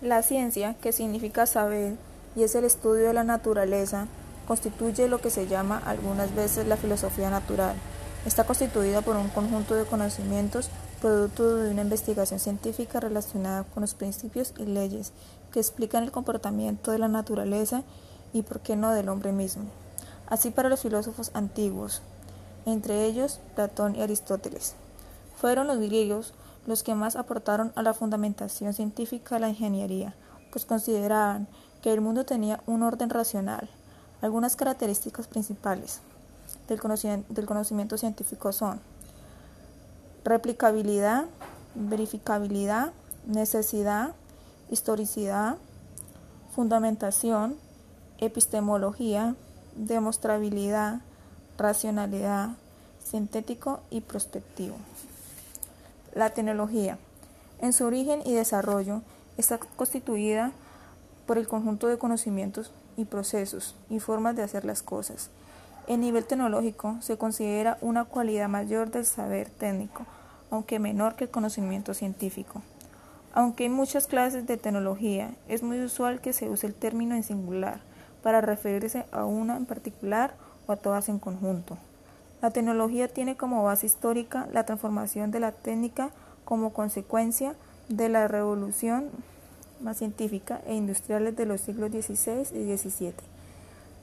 La ciencia, que significa saber y es el estudio de la naturaleza, constituye lo que se llama algunas veces la filosofía natural. Está constituida por un conjunto de conocimientos producto de una investigación científica relacionada con los principios y leyes que explican el comportamiento de la naturaleza y por qué no del hombre mismo. Así para los filósofos antiguos, entre ellos Platón y Aristóteles. Fueron los griegos los que más aportaron a la fundamentación científica de la ingeniería, pues consideraban que el mundo tenía un orden racional. Algunas características principales del conocimiento, del conocimiento científico son replicabilidad, verificabilidad, necesidad, historicidad, fundamentación, epistemología, demostrabilidad, racionalidad, sintético y prospectivo. La tecnología, en su origen y desarrollo, está constituida por el conjunto de conocimientos y procesos y formas de hacer las cosas. El nivel tecnológico se considera una cualidad mayor del saber técnico, aunque menor que el conocimiento científico. Aunque hay muchas clases de tecnología, es muy usual que se use el término en singular para referirse a una en particular o a todas en conjunto. La tecnología tiene como base histórica la transformación de la técnica como consecuencia de la revolución más científica e industriales de los siglos XVI y XVII.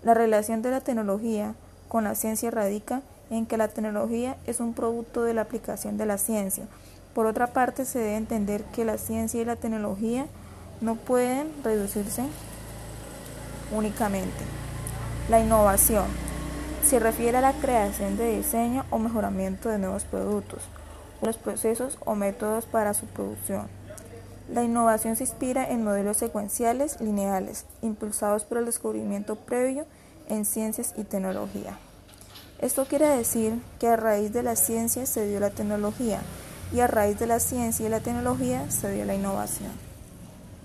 La relación de la tecnología con la ciencia radica en que la tecnología es un producto de la aplicación de la ciencia. Por otra parte, se debe entender que la ciencia y la tecnología no pueden reducirse únicamente. La innovación se refiere a la creación de diseño o mejoramiento de nuevos productos, los procesos o métodos para su producción. La innovación se inspira en modelos secuenciales lineales, impulsados por el descubrimiento previo en ciencias y tecnología. Esto quiere decir que a raíz de la ciencia se dio la tecnología y a raíz de la ciencia y la tecnología se dio la innovación.